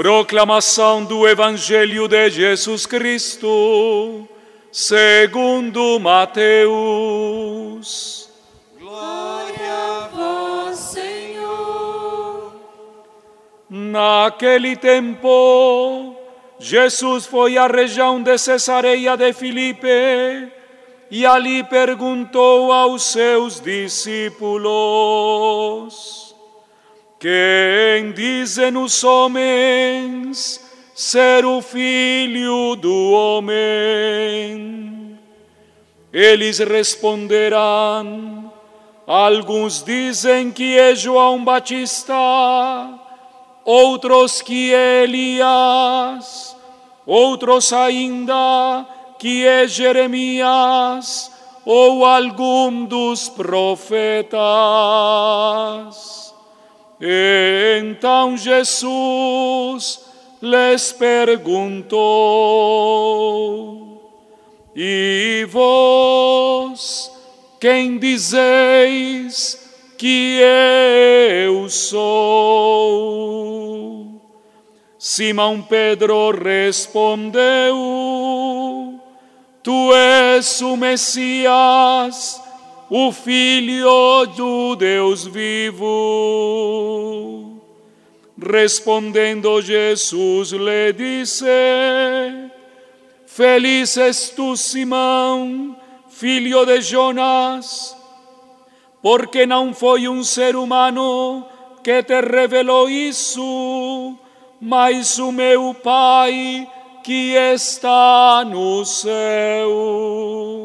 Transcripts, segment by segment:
Proclamação do Evangelho de Jesus Cristo, segundo Mateus. Glória a vós, Senhor. Naquele tempo, Jesus foi à região de Cesareia de Filipe e ali perguntou aos seus discípulos: Quem dizem os homens ser o filho do homem? Eles responderão: Alguns dizem que é João Batista, outros que é Elias, outros ainda que é Jeremias ou algum dos profetas. Então Jesus lhes perguntou: E vós, quem dizeis que eu sou? Simão Pedro respondeu: Tu és o Messias, o Filho do Deus vivo. Respondendo Jesus lhe disse: Feliz és tu, Simão, filho de Jonas, porque não foi um ser humano que te revelou isso, mas o meu Pai que está no céu.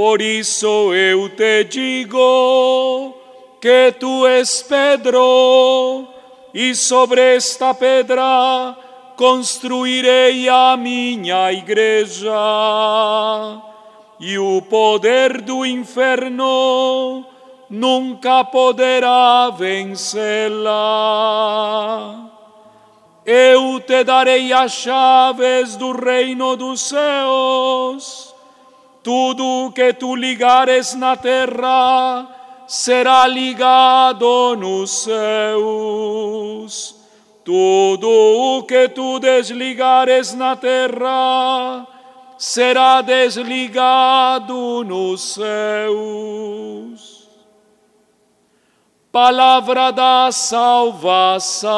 Por isso eu te digo que tu és Pedro, e sobre esta pedra construirei a minha igreja, e o poder do inferno nunca poderá vencê-la. Eu te darei as chaves do reino dos céus. Tudo que tu ligares na terra será ligado nos céus. Tudo o que tu desligares na terra será desligado nos céus. Palavra da salvação.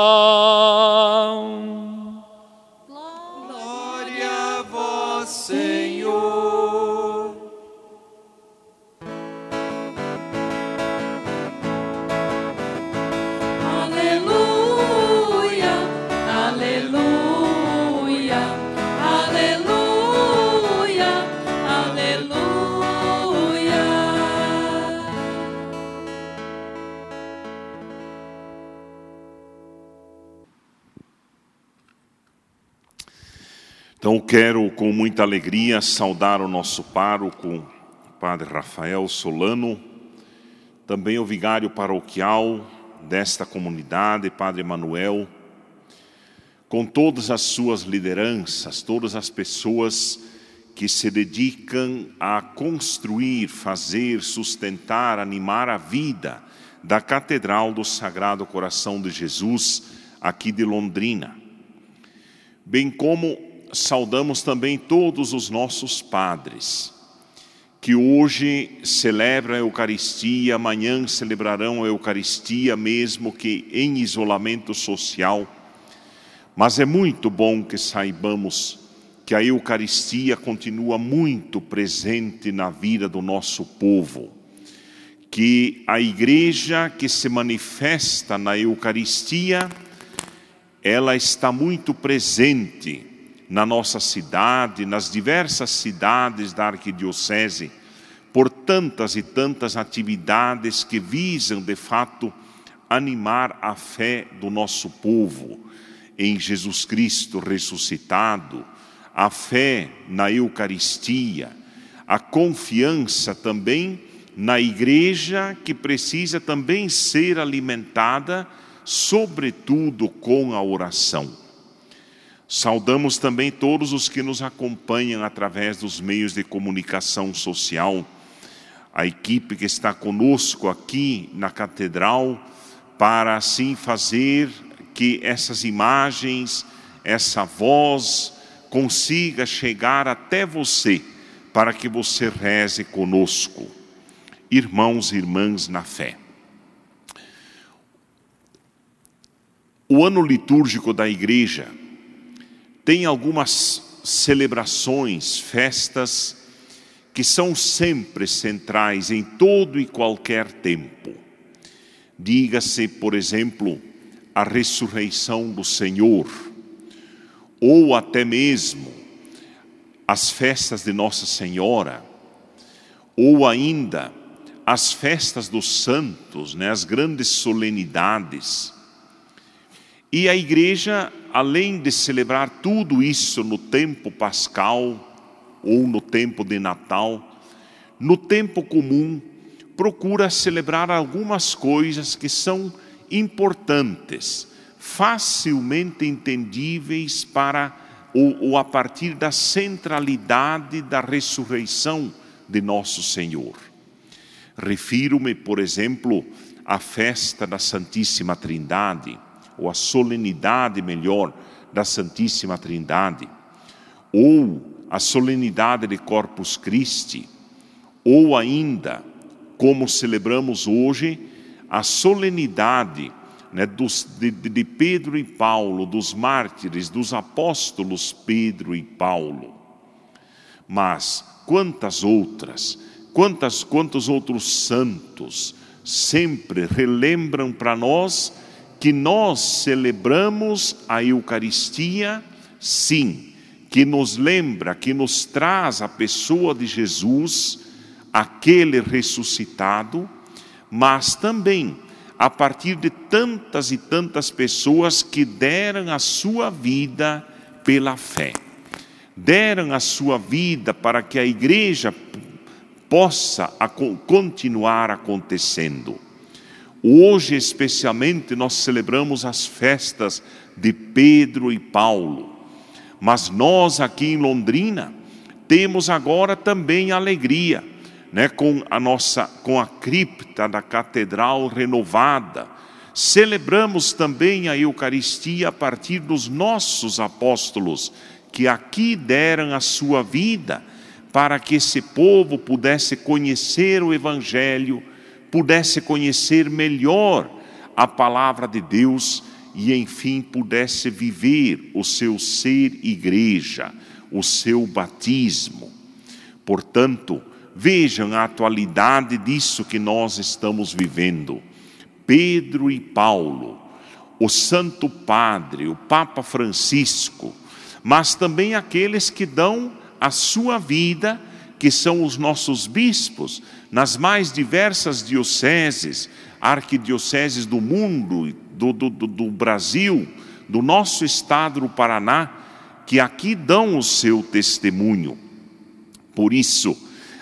Então quero com muita alegria saudar o nosso pároco, Padre Rafael Solano, também o vigário paroquial desta comunidade, Padre Manuel, com todas as suas lideranças, todas as pessoas que se dedicam a construir, fazer, sustentar, animar a vida da Catedral do Sagrado Coração de Jesus aqui de Londrina. Bem como saudamos também todos os nossos padres, que hoje celebram a Eucaristia, amanhã celebrarão a Eucaristia, mesmo que em isolamento social. Mas é muito bom que saibamos que a Eucaristia continua muito presente na vida do nosso povo, que a igreja que se manifesta na Eucaristia, ela está muito presente na nossa cidade, nas diversas cidades da arquidiocese, por tantas e tantas atividades que visam, de fato, animar a fé do nosso povo em Jesus Cristo ressuscitado, a fé na Eucaristia, a confiança também na igreja que precisa também ser alimentada, sobretudo com a oração. Saudamos também todos os que nos acompanham através dos meios de comunicação social, a equipe que está conosco aqui na catedral, para assim fazer que essas imagens, essa voz consiga chegar até você, para que você reze conosco. Irmãos e irmãs na fé. O ano litúrgico da igreja tem algumas celebrações, festas, que são sempre centrais em todo e qualquer tempo. Diga-se, por exemplo, a ressurreição do Senhor, ou até mesmo as festas de Nossa Senhora, ou ainda as festas dos santos, né, as grandes solenidades. E a igreja, além de celebrar tudo isso no tempo pascal ou no tempo de Natal, no tempo comum, procura celebrar algumas coisas que são importantes, facilmente entendíveis para ou, ou a partir da centralidade da ressurreição de nosso Senhor. Refiro-me, por exemplo, à festa da Santíssima Trindade, ou à solenidade melhor da Santíssima Trindade, ou a solenidade de Corpus Christi, ou ainda, como celebramos hoje, a solenidade né, dos, de, de Pedro e Paulo, dos mártires, dos apóstolos Pedro e Paulo. Mas quantas outras, quantas, quantos outros santos sempre relembram para nós que nós celebramos a Eucaristia, sim, que nos lembra, que nos traz a pessoa de Jesus, aquele ressuscitado, mas também a partir de tantas e tantas pessoas que deram a sua vida pela fé. Deram a sua vida para que a igreja possa continuar acontecendo. Hoje, especialmente, nós celebramos as festas de Pedro e Paulo, mas nós aqui em Londrina temos agora também alegria né, com a nossa com a cripta da catedral renovada. Celebramos também a Eucaristia a partir dos nossos apóstolos que aqui deram a sua vida para que esse povo pudesse conhecer o evangelho, pudesse conhecer melhor a palavra de Deus e enfim pudesse viver o seu ser igreja, o seu batismo. Portanto, Vejam a atualidade disso que nós estamos vivendo. Pedro e Paulo, o Santo Padre, o Papa Francisco, mas também aqueles que dão a sua vida, que são os nossos bispos, nas mais diversas dioceses, arquidioceses do mundo, do, do, do Brasil, do nosso estado do Paraná, que aqui dão o seu testemunho. Por isso,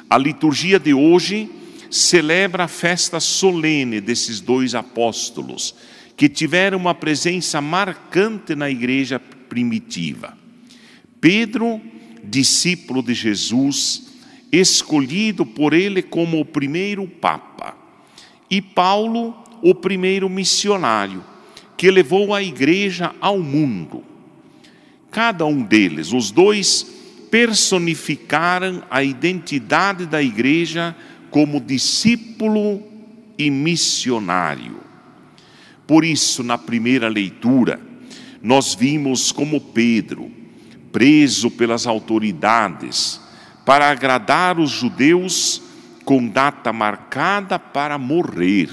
a liturgia de hoje celebra a festa solene desses dois apóstolos, que tiveram uma presença marcante na igreja primitiva. Pedro, discípulo de Jesus, escolhido por ele como o primeiro papa, e Paulo, o primeiro missionário, que levou a igreja ao mundo. Cada um deles, os dois personificaram a identidade da igreja como discípulo e missionário. Por isso, na primeira leitura, nós vimos como Pedro, preso pelas autoridades, para agradar os judeus com data marcada para morrer.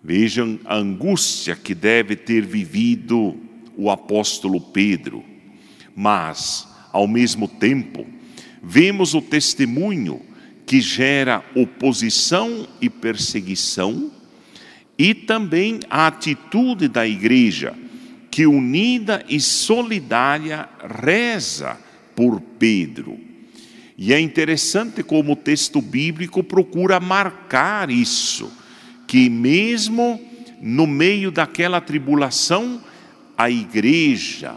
Vejam a angústia que deve ter vivido o apóstolo Pedro, mas ao mesmo tempo, vemos o testemunho que gera oposição e perseguição, e também a atitude da igreja, que unida e solidária reza por Pedro. E é interessante como o texto bíblico procura marcar isso, que mesmo no meio daquela tribulação, a igreja,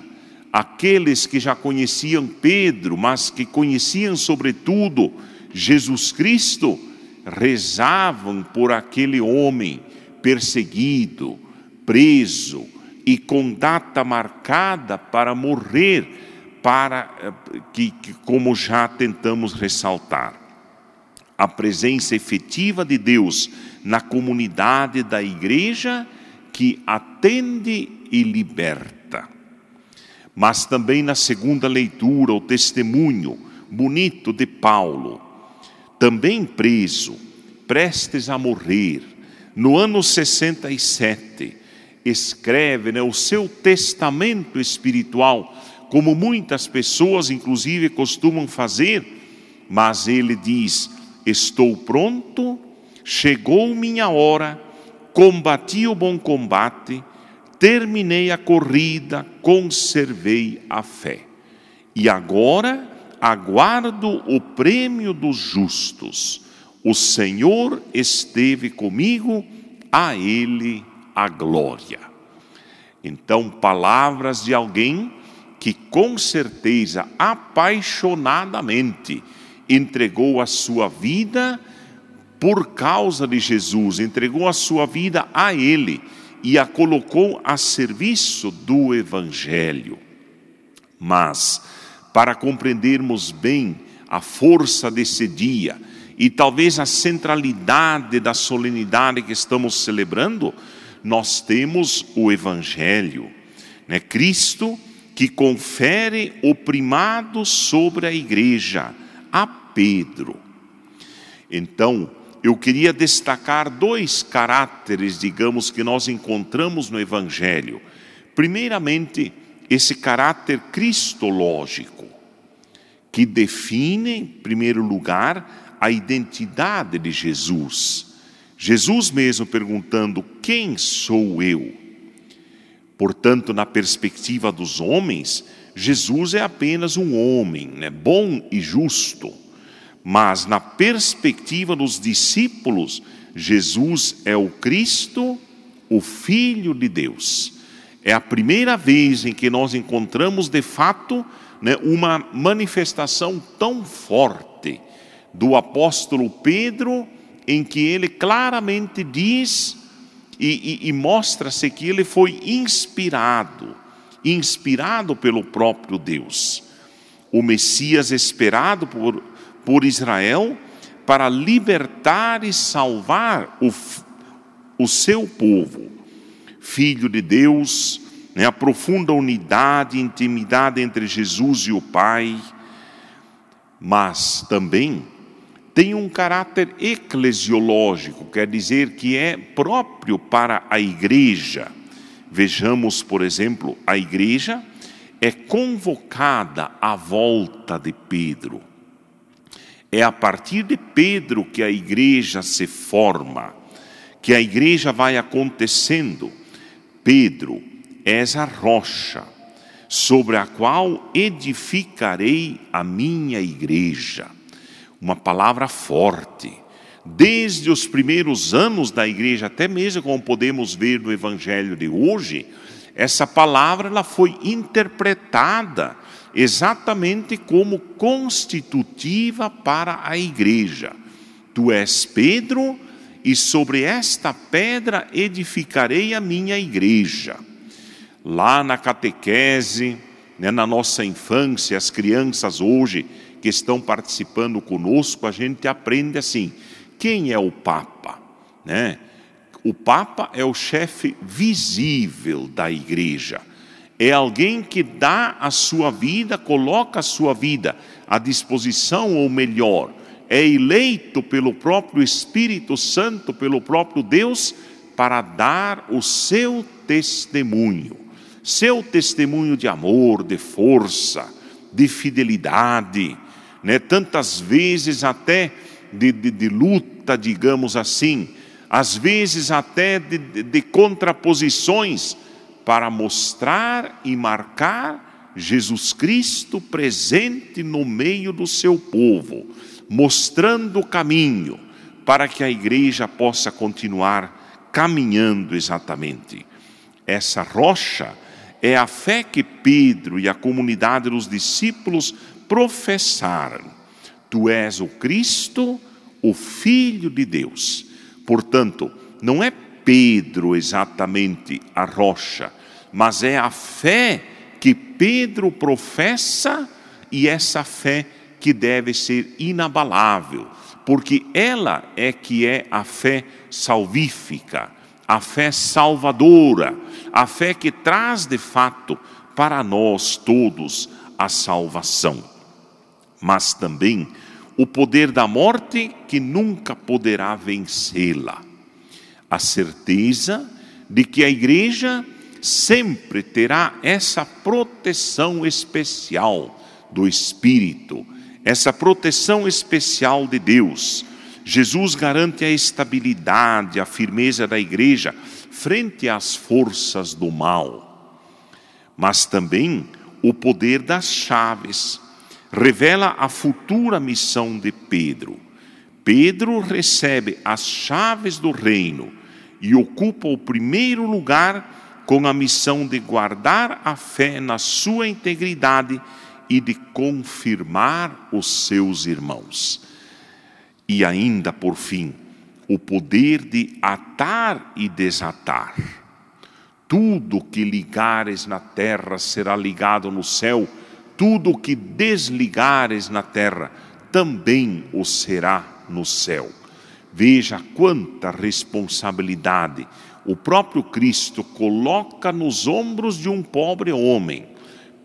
aqueles que já conheciam Pedro, mas que conheciam sobretudo Jesus Cristo, rezavam por aquele homem perseguido, preso e com data marcada para morrer, para eh, que, que como já tentamos ressaltar, a presença efetiva de Deus na comunidade da igreja que atende e liberta. Mas também na segunda leitura, o testemunho bonito de Paulo, também preso, prestes a morrer, no ano 67, escreve né, o seu testamento espiritual, como muitas pessoas, inclusive, costumam fazer, mas ele diz: Estou pronto, chegou minha hora, combati o bom combate, terminei a corrida, conservei a fé. E agora aguardo o prêmio dos justos. O Senhor esteve comigo, a Ele a glória. Então, palavras de alguém que com certeza apaixonadamente entregou a sua vida por causa de Jesus, entregou a sua vida a Ele e a colocou a serviço do Evangelho. Mas, para compreendermos bem a força desse dia e talvez a centralidade da solenidade que estamos celebrando, nós temos o Evangelho, né? Cristo que confere o primado sobre a igreja a Pedro. Então, eu queria destacar dois caráteres, digamos, que nós encontramos no Evangelho. Primeiramente, esse caráter cristológico, que define, em primeiro lugar, a identidade de Jesus. Jesus mesmo perguntando: Quem sou eu? Portanto, na perspectiva dos homens, Jesus é apenas um homem, né, bom e justo. Mas na perspectiva dos discípulos, Jesus é o Cristo, o Filho de Deus. É a primeira vez em que nós encontramos de fato né, uma manifestação tão forte do apóstolo Pedro, em que ele claramente diz e, e, e mostra-se que ele foi inspirado, inspirado pelo próprio Deus. O Messias esperado por, por Israel para libertar e salvar o, o seu povo. Filho de Deus, né, a profunda unidade intimidade entre Jesus e o Pai, mas também tem um caráter eclesiológico, quer dizer que é próprio para a igreja. Vejamos, por exemplo, a igreja é convocada à volta de Pedro. É a partir de Pedro que a igreja se forma, que a igreja vai acontecendo. Pedro, és a rocha sobre a qual edificarei a minha igreja uma palavra forte. Desde os primeiros anos da igreja, até mesmo como podemos ver no evangelho de hoje, essa palavra ela foi interpretada exatamente como constitutiva para a igreja. Tu és Pedro, e sobre esta pedra edificarei a minha igreja. Lá na catequese, né, na nossa infância, as crianças hoje que estão participando conosco, a gente aprende assim: quem é o Papa? Né? O Papa é o chefe visível da igreja. É alguém que dá a sua vida, coloca a sua vida à disposição, ou melhor, é eleito pelo próprio Espírito Santo, pelo próprio Deus, para dar o seu testemunho. Seu testemunho de amor, de força, de fidelidade, né? tantas vezes até de, de, de luta, digamos assim, às vezes até de, de, de contraposições, para mostrar e marcar Jesus Cristo presente no meio do seu povo, mostrando o caminho para que a igreja possa continuar caminhando exatamente. Essa rocha é a fé que Pedro e a comunidade dos discípulos professar: Tu és o Cristo, o Filho de Deus. Portanto, não é Pedro exatamente a rocha, mas é a fé que Pedro professa e essa fé que deve ser inabalável, porque ela é que é a fé salvífica, a fé salvadora, a fé que traz de fato para nós todos a salvação. Mas também o poder da morte que nunca poderá vencê-la. A certeza de que a igreja sempre terá essa proteção especial do Espírito, essa proteção especial de Deus. Jesus garante a estabilidade, a firmeza da igreja frente às forças do mal, mas também o poder das chaves revela a futura missão de Pedro. Pedro recebe as chaves do reino e ocupa o primeiro lugar com a missão de guardar a fé na sua integridade e de confirmar os seus irmãos. E ainda, por fim, o poder de atar e desatar. Tudo que ligares na terra será ligado no céu tudo que desligares na terra, também o será no céu. Veja quanta responsabilidade o próprio Cristo coloca nos ombros de um pobre homem,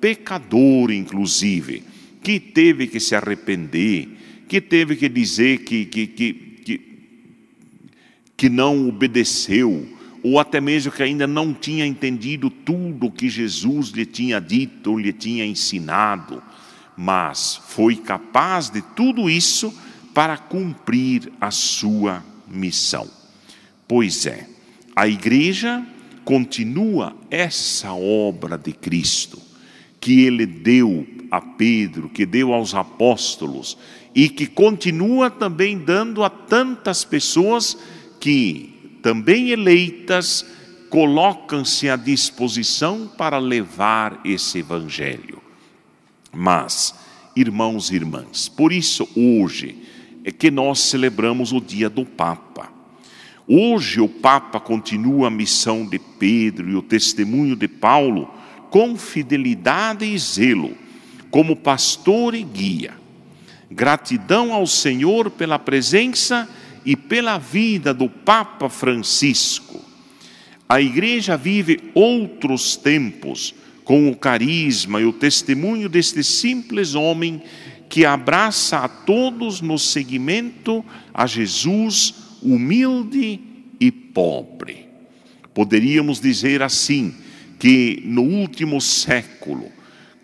pecador inclusive, que teve que se arrepender, que teve que dizer que, que, que, que, que não obedeceu, ou até mesmo que ainda não tinha entendido tudo o que Jesus lhe tinha dito, lhe tinha ensinado, mas foi capaz de tudo isso para cumprir a sua missão. Pois é, a igreja continua essa obra de Cristo, que ele deu a Pedro, que deu aos apóstolos, e que continua também dando a tantas pessoas que também eleitas, colocam-se à disposição para levar esse evangelho. Mas, irmãos e irmãs, por isso hoje é que nós celebramos o dia do Papa. Hoje o Papa continua a missão de Pedro e o testemunho de Paulo com fidelidade e zelo, como pastor e guia. Gratidão ao Senhor pela presença e pela vida do Papa Francisco. A igreja vive outros tempos com o carisma e o testemunho deste simples homem que abraça a todos no seguimento a Jesus humilde e pobre. Poderíamos dizer assim que no último século,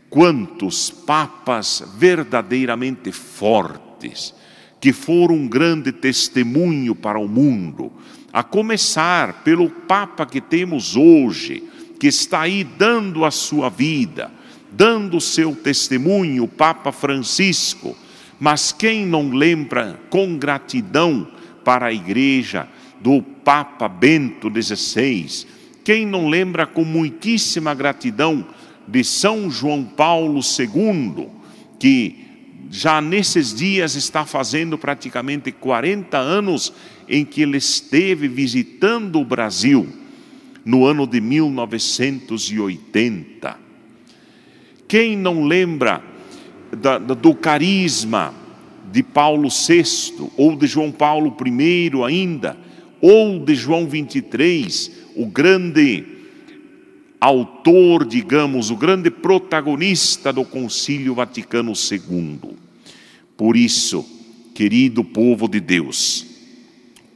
quantos papas verdadeiramente fortes, que foram um grande testemunho para o mundo, a começar pelo Papa que temos hoje, que está aí dando a sua vida, dando o seu testemunho, o Papa Francisco. Mas quem não lembra com gratidão para a igreja do Papa Bento XVI? Quem não lembra com muitíssima gratidão de São João Paulo II, que já nesses dias está fazendo praticamente 40 anos em que ele esteve visitando o Brasil, no ano de 1980. Quem não lembra da, do carisma de Paulo VI, ou de João Paulo I ainda, ou de João 23, o grande autor, digamos, o grande protagonista do Concílio Vaticano II. Por isso, querido povo de Deus,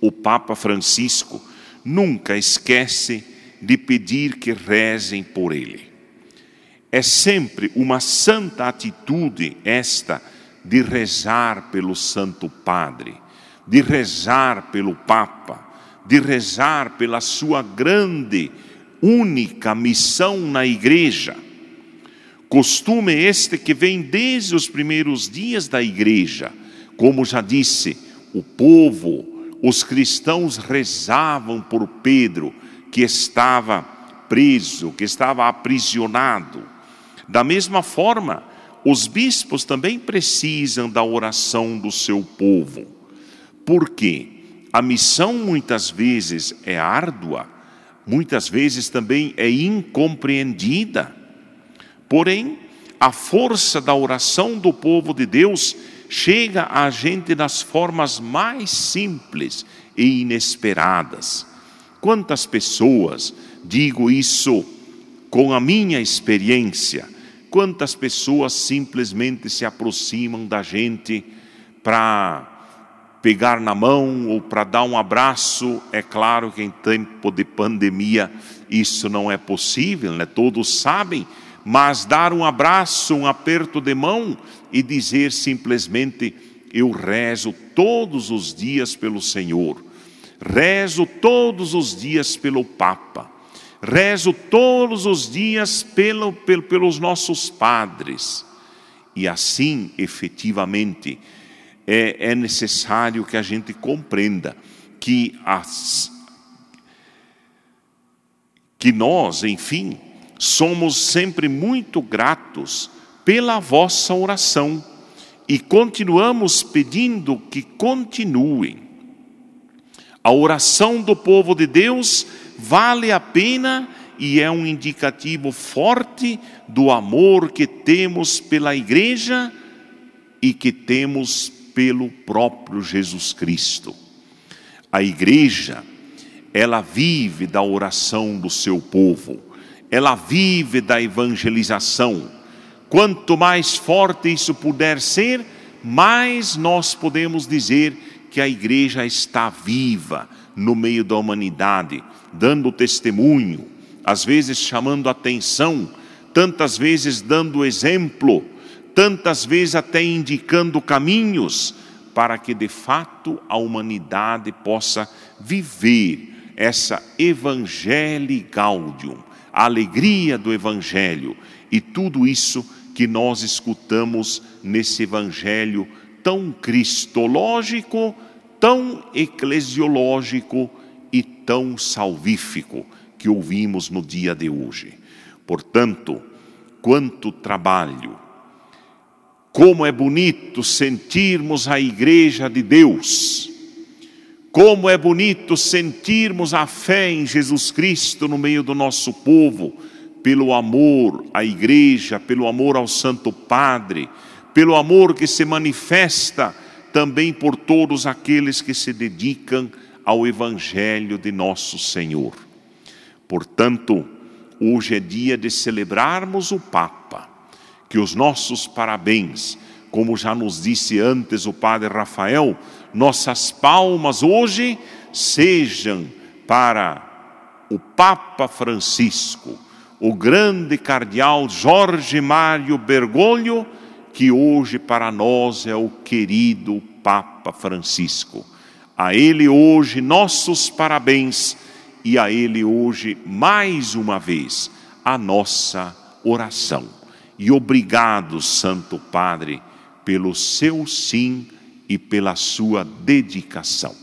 o Papa Francisco nunca esquece de pedir que rezem por ele. É sempre uma santa atitude esta de rezar pelo Santo Padre, de rezar pelo Papa, de rezar pela sua grande única missão na igreja. Costume este que vem desde os primeiros dias da igreja. Como já disse, o povo, os cristãos rezavam por Pedro, que estava preso, que estava aprisionado. Da mesma forma, os bispos também precisam da oração do seu povo. Por quê? a missão muitas vezes é árdua, muitas vezes também é incompreendida. Porém, a força da oração do povo de Deus chega a gente nas formas mais simples e inesperadas. Quantas pessoas, digo isso com a minha experiência, quantas pessoas simplesmente se aproximam da gente para pegar na mão ou para dar um abraço. É claro que em tempo de pandemia isso não é possível, né? todos sabem, mas dar um abraço, um aperto de mão e dizer simplesmente: Eu rezo todos os dias pelo Senhor, rezo todos os dias pelo Papa, rezo todos os dias pelo, pelo, pelos nossos padres. E assim, efetivamente, é, é necessário que a gente compreenda que, as, que nós, enfim, somos sempre muito gratos pela vossa oração e continuamos pedindo que continuem. A oração do povo de Deus vale a pena e é um indicativo forte do amor que temos pela igreja e que temos pelo próprio Jesus Cristo. A igreja, ela vive da oração do seu povo, ela vive da evangelização. Quanto mais forte isso puder ser, mais nós podemos dizer que a igreja está viva no meio da humanidade, dando testemunho, às vezes chamando atenção, tantas vezes dando exemplo tantas vezes até indicando caminhos para que de fato a humanidade possa viver essa Evangelii Gaudium, a alegria do Evangelho e tudo isso que nós escutamos nesse Evangelho tão cristológico, tão eclesiológico e tão salvífico que ouvimos no dia de hoje. Portanto, quanto trabalho, como é bonito sentirmos a igreja de Deus. Como é bonito sentirmos a fé em Jesus Cristo no meio do nosso povo, pelo amor à igreja, pelo amor ao Santo Padre, pelo amor que se manifesta também por todos aqueles que se dedicam ao Evangelho de nosso Senhor. Portanto, hoje é dia de celebrarmos o Papa que os nossos parabéns, como já nos disse antes o Padre Rafael, nossas palmas hoje sejam para o Papa Francisco, o grande cardeal Jorge Mário Bergoglio, que hoje para nós é o querido Papa Francisco. A ele hoje nossos parabéns e a ele hoje mais uma vez a nossa oração. E obrigado, Santo Padre, pelo seu sim e pela sua dedicação.